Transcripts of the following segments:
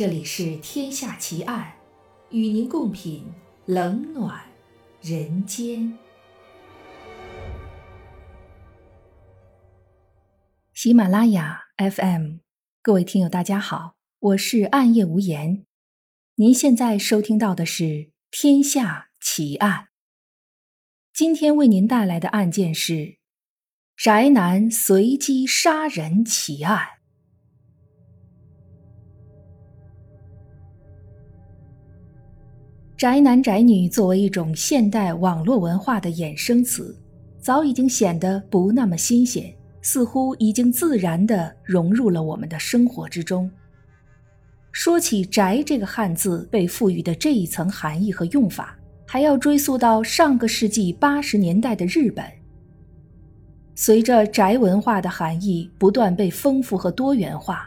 这里是《天下奇案》，与您共品冷暖人间。喜马拉雅 FM，各位听友，大家好，我是暗夜无言。您现在收听到的是《天下奇案》，今天为您带来的案件是宅男随机杀人奇案。宅男宅女作为一种现代网络文化的衍生词，早已经显得不那么新鲜，似乎已经自然地融入了我们的生活之中。说起“宅”这个汉字被赋予的这一层含义和用法，还要追溯到上个世纪八十年代的日本。随着宅文化的含义不断被丰富和多元化，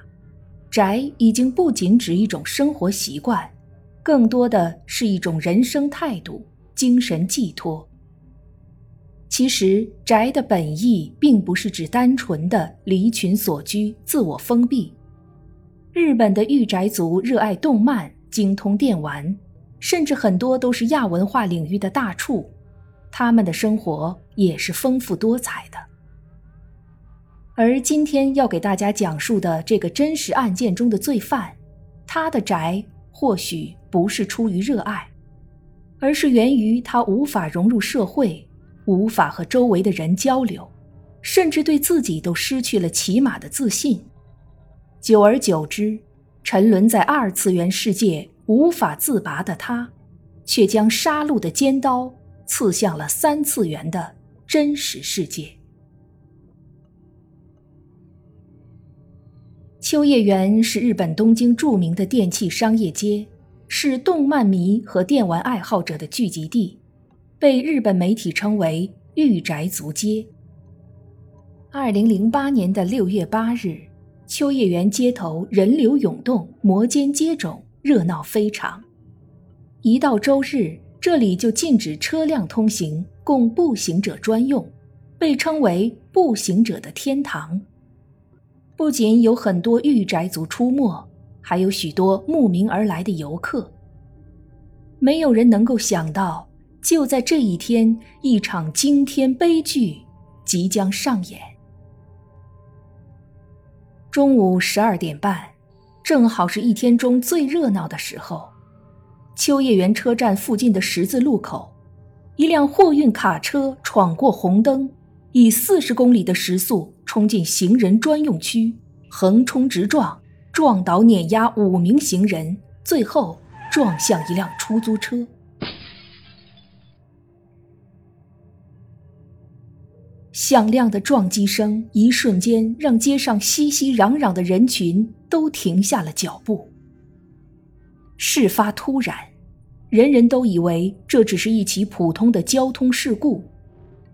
宅已经不仅指一种生活习惯。更多的是一种人生态度、精神寄托。其实，宅的本意并不是指单纯的离群所居、自我封闭。日本的御宅族热爱动漫、精通电玩，甚至很多都是亚文化领域的大处，他们的生活也是丰富多彩的。而今天要给大家讲述的这个真实案件中的罪犯，他的宅。或许不是出于热爱，而是源于他无法融入社会，无法和周围的人交流，甚至对自己都失去了起码的自信。久而久之，沉沦在二次元世界无法自拔的他，却将杀戮的尖刀刺向了三次元的真实世界。秋叶原是日本东京著名的电器商业街，是动漫迷和电玩爱好者的聚集地，被日本媒体称为“御宅族街”。二零零八年的六月八日，秋叶原街头人流涌动，摩肩接踵，热闹非常。一到周日，这里就禁止车辆通行，供步行者专用，被称为“步行者的天堂”。不仅有很多御宅族出没，还有许多慕名而来的游客。没有人能够想到，就在这一天，一场惊天悲剧即将上演。中午十二点半，正好是一天中最热闹的时候。秋叶原车站附近的十字路口，一辆货运卡车闯过红灯，以四十公里的时速。冲进行人专用区，横冲直撞，撞倒碾压五名行人，最后撞向一辆出租车。响亮的撞击声一瞬间让街上熙熙攘攘的人群都停下了脚步。事发突然，人人都以为这只是一起普通的交通事故。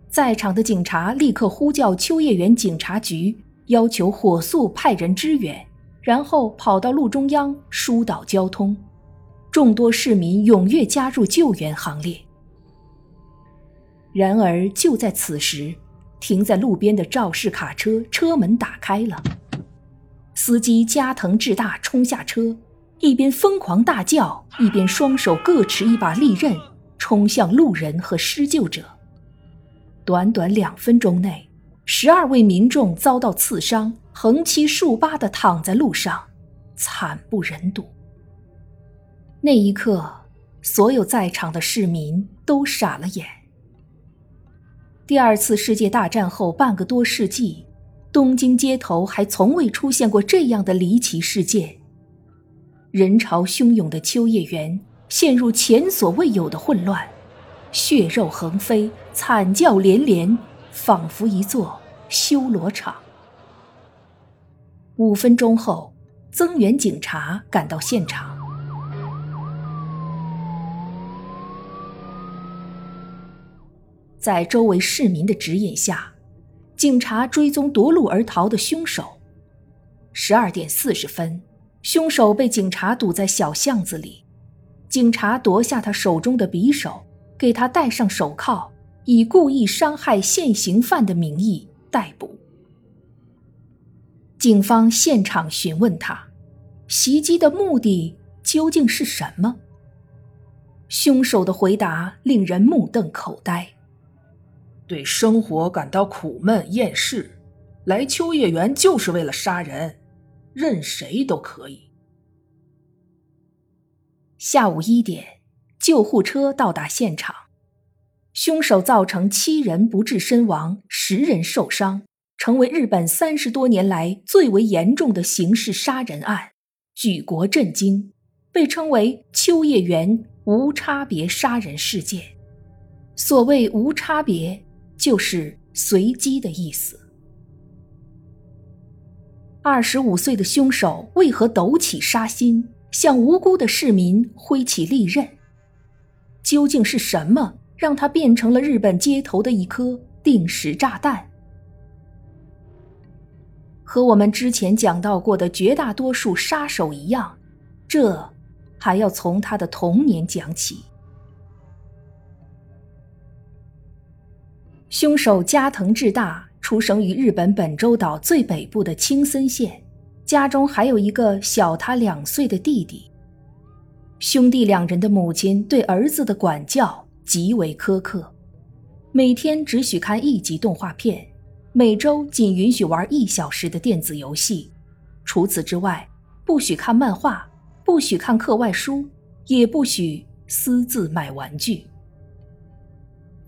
在场的警察立刻呼叫秋叶原警察局，要求火速派人支援，然后跑到路中央疏导交通。众多市民踊跃加入救援行列。然而，就在此时，停在路边的肇事卡车车门打开了，司机加藤智大冲下车，一边疯狂大叫，一边双手各持一把利刃，冲向路人和施救者。短短两分钟内，十二位民众遭到刺伤，横七竖八地躺在路上，惨不忍睹。那一刻，所有在场的市民都傻了眼。第二次世界大战后半个多世纪，东京街头还从未出现过这样的离奇事件。人潮汹涌的秋叶原陷入前所未有的混乱。血肉横飞，惨叫连连，仿佛一座修罗场。五分钟后，增援警察赶到现场，在周围市民的指引下，警察追踪夺路而逃的凶手。十二点四十分，凶手被警察堵在小巷子里，警察夺下他手中的匕首。给他戴上手铐，以故意伤害现行犯的名义逮捕。警方现场询问他，袭击的目的究竟是什么？凶手的回答令人目瞪口呆。对生活感到苦闷厌世，来秋叶原就是为了杀人，任谁都可以。下午一点，救护车到达现场，凶手造成七人不治身亡，十人受伤，成为日本三十多年来最为严重的刑事杀人案，举国震惊，被称为秋叶原无差别杀人事件。所谓无差别。就是随机的意思。二十五岁的凶手为何抖起杀心，向无辜的市民挥起利刃？究竟是什么让他变成了日本街头的一颗定时炸弹？和我们之前讲到过的绝大多数杀手一样，这还要从他的童年讲起。凶手加藤智大出生于日本本州岛最北部的青森县，家中还有一个小他两岁的弟弟。兄弟两人的母亲对儿子的管教极为苛刻，每天只许看一集动画片，每周仅允许玩一小时的电子游戏，除此之外，不许看漫画，不许看课外书，也不许私自买玩具。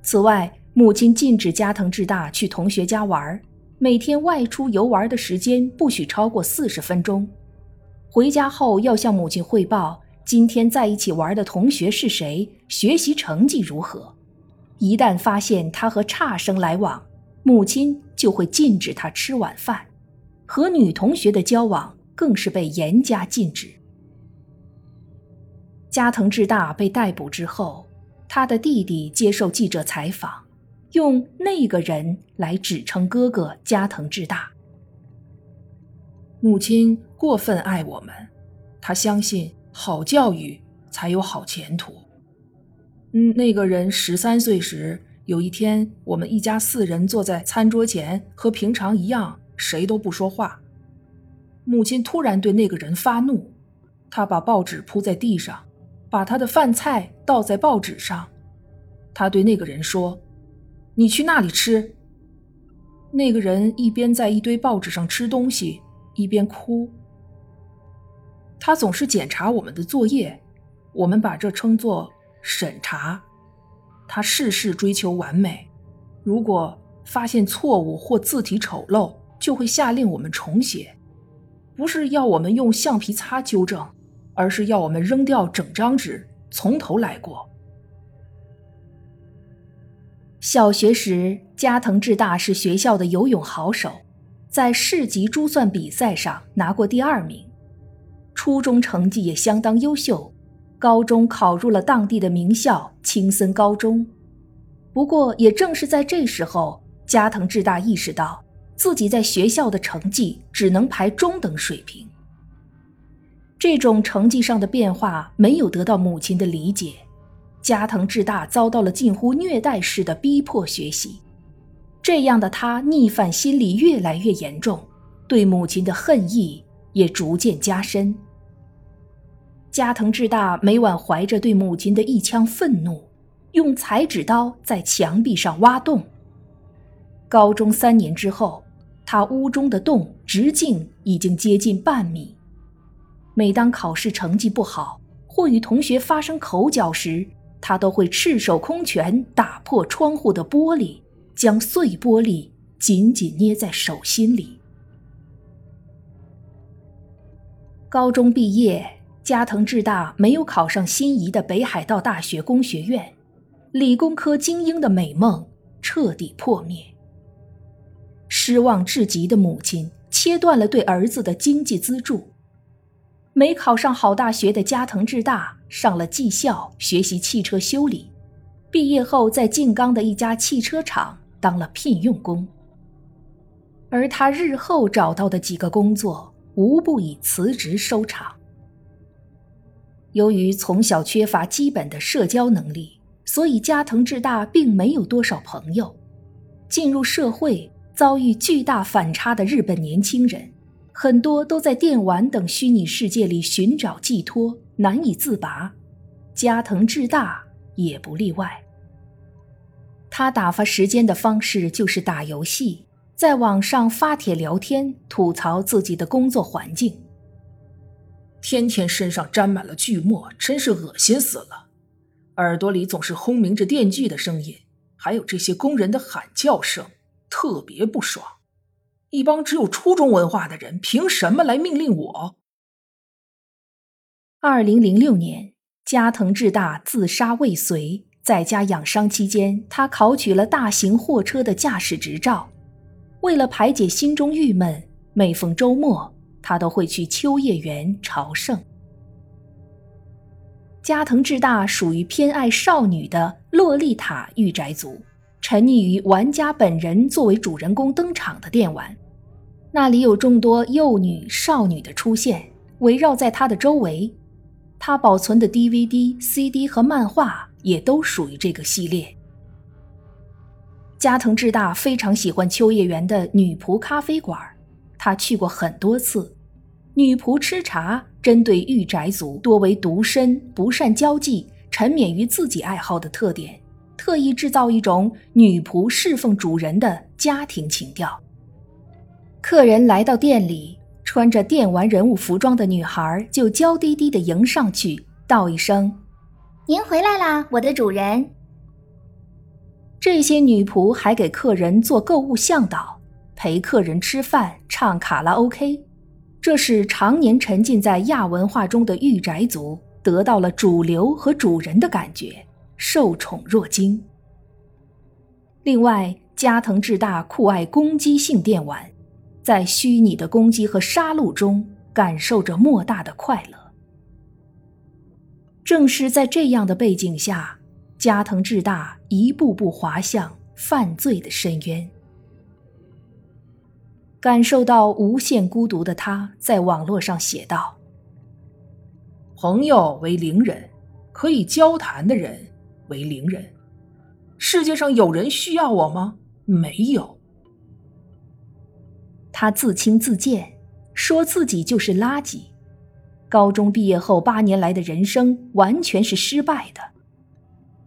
此外，母亲禁止加藤智大去同学家玩，每天外出游玩的时间不许超过四十分钟。回家后要向母亲汇报今天在一起玩的同学是谁，学习成绩如何。一旦发现他和差生来往，母亲就会禁止他吃晚饭。和女同学的交往更是被严加禁止。加藤智大被逮捕之后，他的弟弟接受记者采访。用那个人来指称哥哥加藤智大。母亲过分爱我们，她相信好教育才有好前途。嗯，那个人十三岁时，有一天，我们一家四人坐在餐桌前，和平常一样，谁都不说话。母亲突然对那个人发怒，他把报纸铺在地上，把他的饭菜倒在报纸上。他对那个人说。你去那里吃。那个人一边在一堆报纸上吃东西，一边哭。他总是检查我们的作业，我们把这称作审查。他事事追求完美，如果发现错误或字体丑陋，就会下令我们重写，不是要我们用橡皮擦纠正，而是要我们扔掉整张纸，从头来过。小学时，加藤智大是学校的游泳好手，在市级珠算比赛上拿过第二名。初中成绩也相当优秀，高中考入了当地的名校青森高中。不过，也正是在这时候，加藤智大意识到自己在学校的成绩只能排中等水平。这种成绩上的变化没有得到母亲的理解。加藤智大遭到了近乎虐待式的逼迫学习，这样的他逆反心理越来越严重，对母亲的恨意也逐渐加深。加藤智大每晚怀着对母亲的一腔愤怒，用裁纸刀在墙壁上挖洞。高中三年之后，他屋中的洞直径已经接近半米。每当考试成绩不好或与同学发生口角时，他都会赤手空拳打破窗户的玻璃，将碎玻璃紧紧捏在手心里。高中毕业，加藤智大没有考上心仪的北海道大学工学院，理工科精英的美梦彻底破灭。失望至极的母亲切断了对儿子的经济资助。没考上好大学的加藤智大上了技校学习汽车修理，毕业后在静冈的一家汽车厂当了聘用工。而他日后找到的几个工作，无不以辞职收场。由于从小缺乏基本的社交能力，所以加藤智大并没有多少朋友。进入社会遭遇巨大反差的日本年轻人。很多都在电玩等虚拟世界里寻找寄托，难以自拔。加藤智大也不例外。他打发时间的方式就是打游戏，在网上发帖聊天，吐槽自己的工作环境。天天身上沾满了锯末，真是恶心死了。耳朵里总是轰鸣着电锯的声音，还有这些工人的喊叫声，特别不爽。一帮只有初中文化的人，凭什么来命令我？二零零六年，加藤智大自杀未遂。在家养伤期间，他考取了大型货车的驾驶执照。为了排解心中郁闷，每逢周末，他都会去秋叶原朝圣。加藤智大属于偏爱少女的洛丽塔御宅族，沉溺于玩家本人作为主人公登场的电玩，那里有众多幼女、少女的出现，围绕在他的周围。他保存的 DVD、CD 和漫画。也都属于这个系列。加藤智大非常喜欢秋叶原的女仆咖啡馆，他去过很多次。女仆吃茶，针对御宅族多为独身、不善交际、沉湎于自己爱好的特点，特意制造一种女仆侍奉主人的家庭情调。客人来到店里，穿着电玩人物服装的女孩就娇滴滴地迎上去，道一声。您回来啦，我的主人。这些女仆还给客人做购物向导，陪客人吃饭、唱卡拉 OK。这是常年沉浸在亚文化中的御宅族得到了主流和主人的感觉，受宠若惊。另外，加藤智大酷爱攻击性电玩，在虚拟的攻击和杀戮中感受着莫大的快乐。正是在这样的背景下，加藤智大一步步滑向犯罪的深渊。感受到无限孤独的他，在网络上写道：“朋友为零人，可以交谈的人为零人。世界上有人需要我吗？没有。”他自轻自贱，说自己就是垃圾。高中毕业后八年来的人生完全是失败的，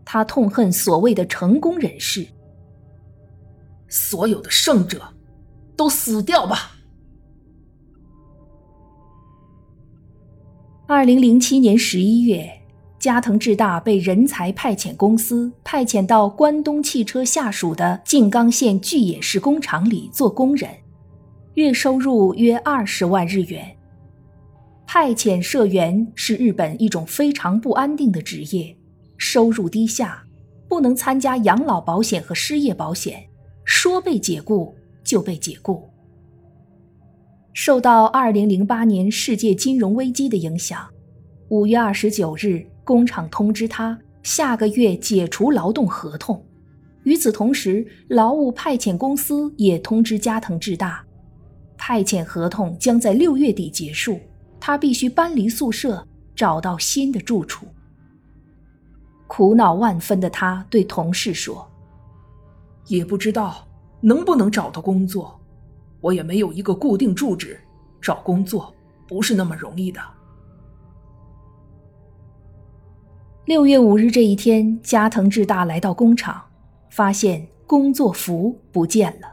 他痛恨所谓的成功人士。所有的胜者，都死掉吧。二零零七年十一月，加藤智大被人才派遣公司派遣到关东汽车下属的静冈县巨野市工厂里做工人，月收入约二十万日元。派遣社员是日本一种非常不安定的职业，收入低下，不能参加养老保险和失业保险，说被解雇就被解雇。受到2008年世界金融危机的影响，5月29日，工厂通知他下个月解除劳动合同。与此同时，劳务派遣公司也通知加藤智大，派遣合同将在六月底结束。他必须搬离宿舍，找到新的住处。苦恼万分的他对同事说：“也不知道能不能找到工作，我也没有一个固定住址，找工作不是那么容易的。”六月五日这一天，加藤智大来到工厂，发现工作服不见了。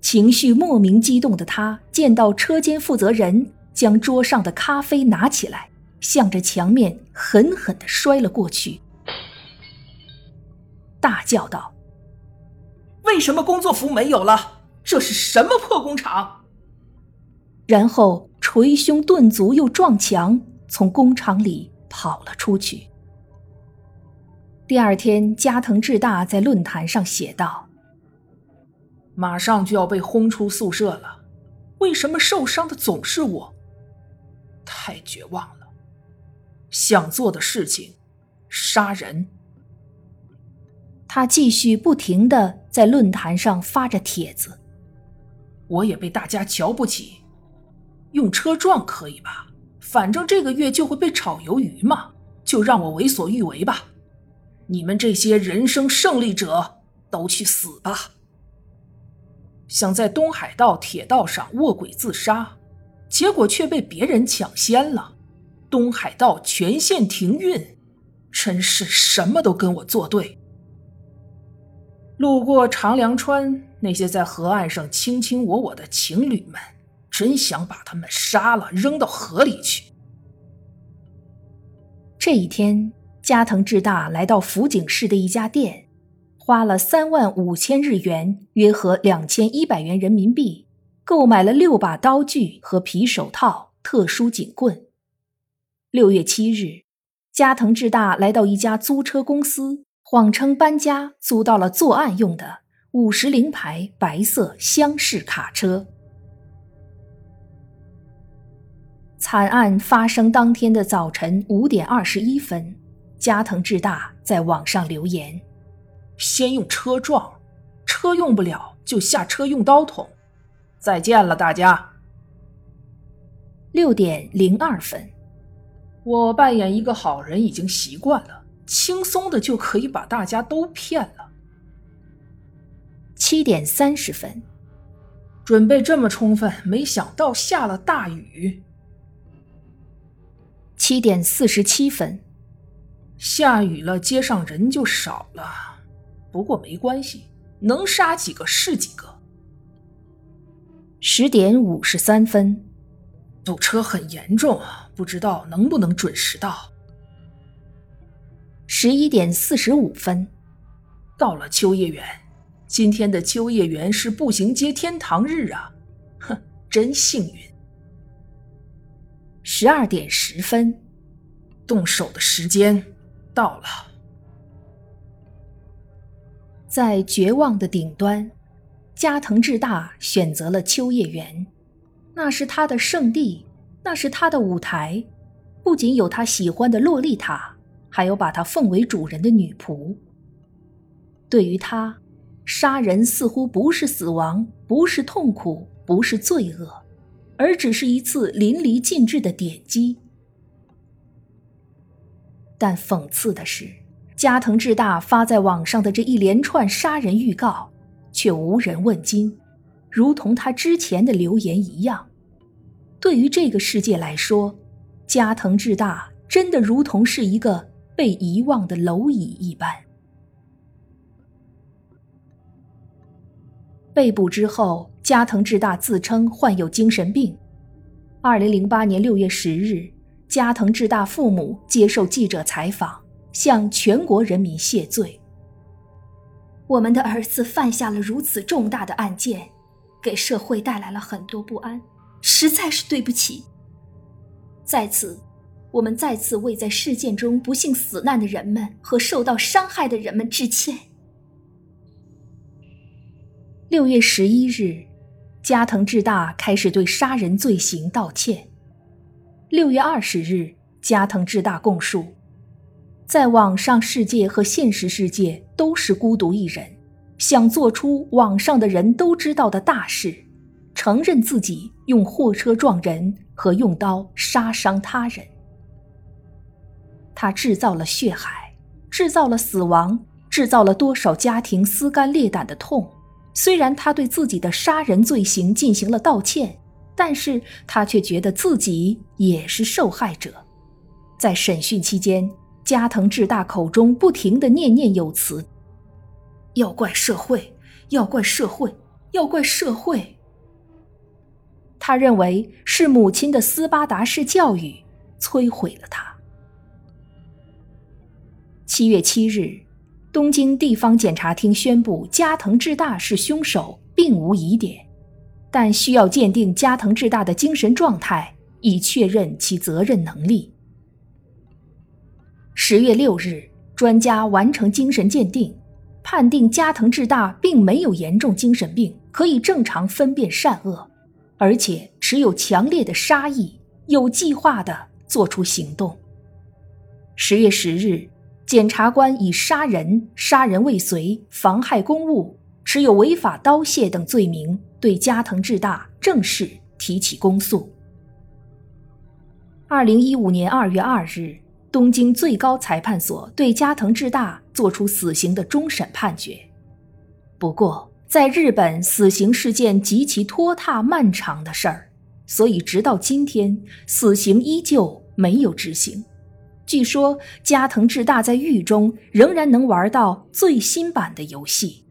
情绪莫名激动的他见到车间负责人。将桌上的咖啡拿起来，向着墙面狠狠地摔了过去，大叫道：“为什么工作服没有了？这是什么破工厂？”然后捶胸顿足又撞墙，从工厂里跑了出去。第二天，加藤智大在论坛上写道：“马上就要被轰出宿舍了，为什么受伤的总是我？”太绝望了，想做的事情，杀人。他继续不停的在论坛上发着帖子。我也被大家瞧不起，用车撞可以吧？反正这个月就会被炒鱿鱼嘛，就让我为所欲为吧。你们这些人生胜利者都去死吧！想在东海道铁道上卧轨自杀，结果却被别人抢先了，东海道全线停运，真是什么都跟我作对。路过长梁川，那些在河岸上卿卿我我的情侣们，真想把他们杀了，扔到河里去。这一天，加藤智大来到福井市的一家店，花了三万五千日元（约合两千一百元人民币）。购买了六把刀具和皮手套、特殊警棍。六月七日，加藤智大来到一家租车公司，谎称搬家，租到了作案用的五十铃牌白色厢式卡车。惨案发生当天的早晨五点二十一分，加藤智大在网上留言：“先用车撞，车用不了就下车用刀捅。”再见了，大家。六点零二分，我扮演一个好人已经习惯了，轻松的就可以把大家都骗了。七点三十分，准备这么充分，没想到下了大雨。七点四十七分，下雨了，街上人就少了，不过没关系，能杀几个是几个。十点五十三分，堵车很严重，不知道能不能准时到。十一点四十五分，到了秋叶原。今天的秋叶原是步行街天堂日啊！哼，真幸运。十二点十分，动手的时间到了。在绝望的顶端。加藤智大选择了秋叶原，那是他的圣地，那是他的舞台。不仅有他喜欢的洛丽塔，还有把他奉为主人的女仆。对于他，杀人似乎不是死亡，不是痛苦，不是罪恶，而只是一次淋漓尽致的点击。但讽刺的是，加藤智大发在网上的这一连串杀人预告。却无人问津，如同他之前的留言一样。对于这个世界来说，加藤智大真的如同是一个被遗忘的蝼蚁一般。被捕之后，加藤智大自称患有精神病。二零零八年六月十日，加藤智大父母接受记者采访，向全国人民谢罪。我们的儿子犯下了如此重大的案件，给社会带来了很多不安，实在是对不起。在此，我们再次为在事件中不幸死难的人们和受到伤害的人们致歉。六月十一日，加藤智大开始对杀人罪行道歉。六月二十日，加藤智大供述。在网上世界和现实世界都是孤独一人，想做出网上的人都知道的大事，承认自己用货车撞人和用刀杀伤他人。他制造了血海，制造了死亡，制造了多少家庭撕肝裂胆的痛。虽然他对自己的杀人罪行进行了道歉，但是他却觉得自己也是受害者。在审讯期间。加藤智大口中不停的念念有词：“要怪社会，要怪社会，要怪社会。”他认为是母亲的斯巴达式教育摧毁了他。七月七日，东京地方检察厅宣布加藤智大是凶手，并无疑点，但需要鉴定加藤智大的精神状态，以确认其责任能力。十月六日，专家完成精神鉴定，判定加藤智大并没有严重精神病，可以正常分辨善恶，而且持有强烈的杀意，有计划的做出行动。十月十日，检察官以杀人、杀人未遂、妨害公务、持有违法刀械等罪名对加藤智大正式提起公诉。二零一五年二月二日。东京最高裁判所对加藤智大作出死刑的终审判决。不过，在日本，死刑是件极其拖沓漫长的事儿，所以直到今天，死刑依旧没有执行。据说加藤智大在狱中仍然能玩到最新版的游戏。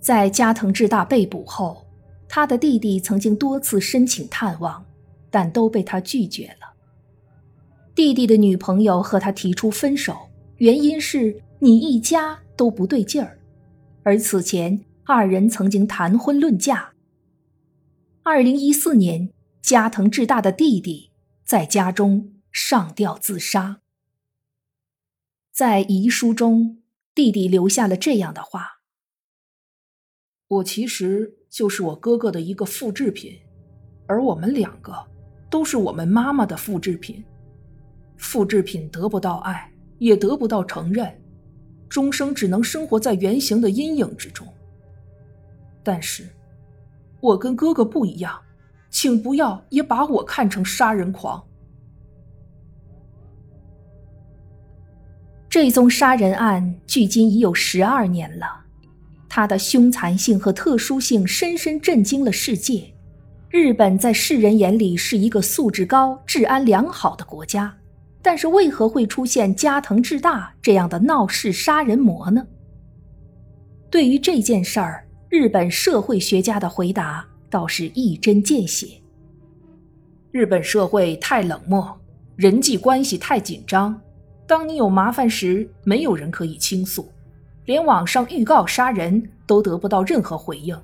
在加藤智大被捕后，他的弟弟曾经多次申请探望，但都被他拒绝了。弟弟的女朋友和他提出分手，原因是你一家都不对劲儿，而此前二人曾经谈婚论嫁。二零一四年，加藤智大的弟弟在家中。上吊自杀。在遗书中，弟弟留下了这样的话：“我其实就是我哥哥的一个复制品，而我们两个都是我们妈妈的复制品。复制品得不到爱，也得不到承认，终生只能生活在原型的阴影之中。但是，我跟哥哥不一样，请不要也把我看成杀人狂。”这宗杀人案距今已有十二年了，它的凶残性和特殊性深深震惊了世界。日本在世人眼里是一个素质高、治安良好的国家，但是为何会出现加藤智大这样的闹事杀人魔呢？对于这件事儿，日本社会学家的回答倒是一针见血：日本社会太冷漠，人际关系太紧张。当你有麻烦时，没有人可以倾诉，连网上预告杀人都得不到任何回应。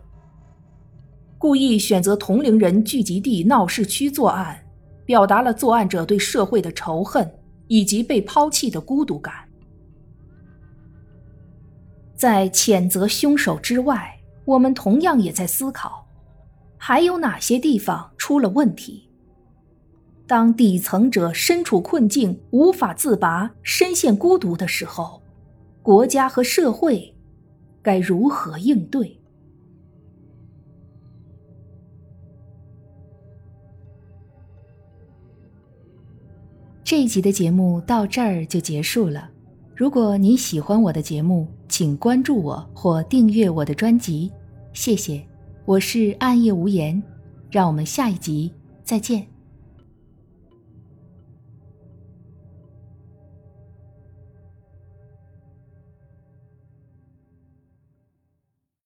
故意选择同龄人聚集地闹市区作案，表达了作案者对社会的仇恨以及被抛弃的孤独感。在谴责凶手之外，我们同样也在思考，还有哪些地方出了问题。当底层者身处困境、无法自拔、深陷孤独的时候，国家和社会该如何应对？这一集的节目到这儿就结束了。如果您喜欢我的节目，请关注我或订阅我的专辑，谢谢。我是暗夜无言，让我们下一集再见。